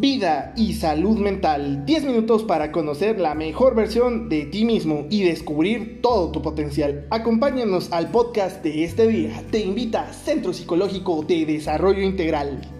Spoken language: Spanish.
vida y salud mental. 10 minutos para conocer la mejor versión de ti mismo y descubrir todo tu potencial. Acompáñanos al podcast de este día. Te invita Centro Psicológico de Desarrollo Integral.